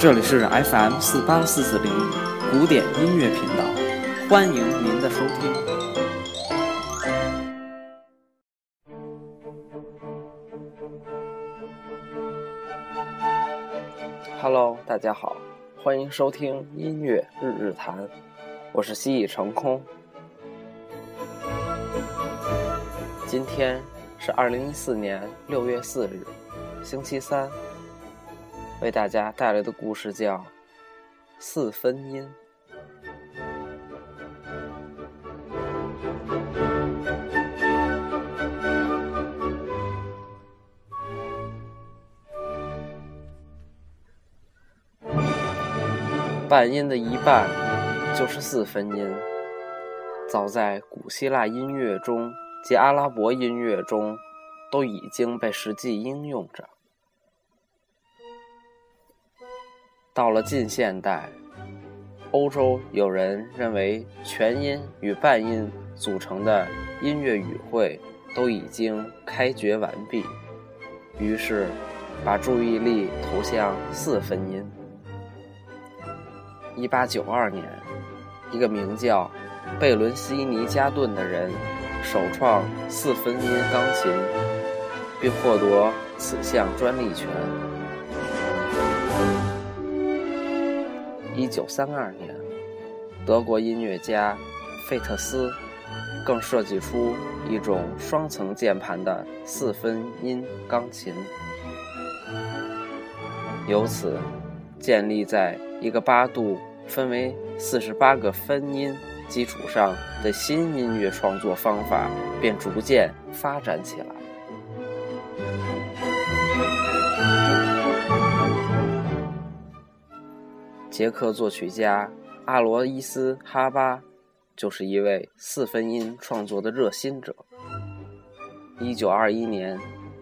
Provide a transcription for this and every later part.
这里是 FM 四八四四零古典音乐频道，欢迎您的收听。Hello，大家好，欢迎收听音乐日日谈，我是蜥蜴成空。今天是二零一四年六月四日，星期三。为大家带来的故事叫《四分音》。半音的一半就是四分音。早在古希腊音乐中及阿拉伯音乐中，都已经被实际应用着。到了近现代，欧洲有人认为全音与半音组成的音乐语汇都已经开掘完毕，于是把注意力投向四分音。一八九二年，一个名叫贝伦西尼加顿的人首创四分音钢琴，并获得此项专利权。一九三二年，德国音乐家费特斯更设计出一种双层键盘的四分音钢琴。由此，建立在一个八度分为四十八个分音基础上的新音乐创作方法便逐渐发展起来。捷克作曲家阿罗伊斯·哈巴就是一位四分音创作的热心者。一九二一年，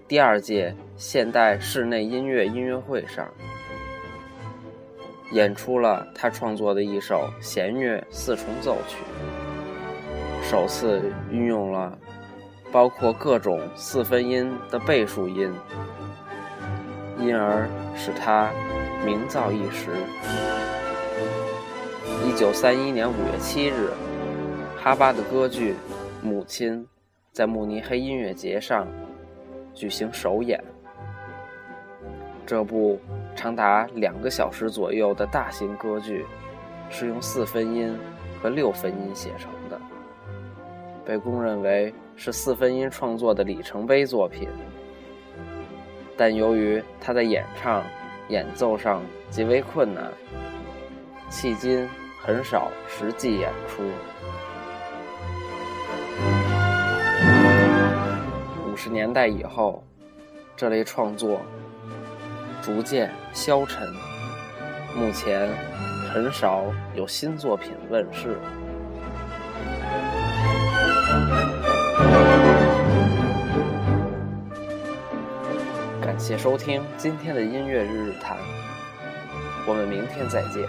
第二届现代室内音乐音乐会上，演出了他创作的一首弦乐四重奏曲，首次运用了包括各种四分音的倍数音，因而使他名噪一时。一九三一年五月七日，哈巴的歌剧《母亲》在慕尼黑音乐节上举行首演。这部长达两个小时左右的大型歌剧，是用四分音和六分音写成的，被公认为是四分音创作的里程碑作品。但由于他在演唱、演奏上极为困难，迄今。很少实际演出。五十年代以后，这类创作逐渐消沉，目前很少有新作品问世。谢收听今天的音乐日日谈，我们明天再见。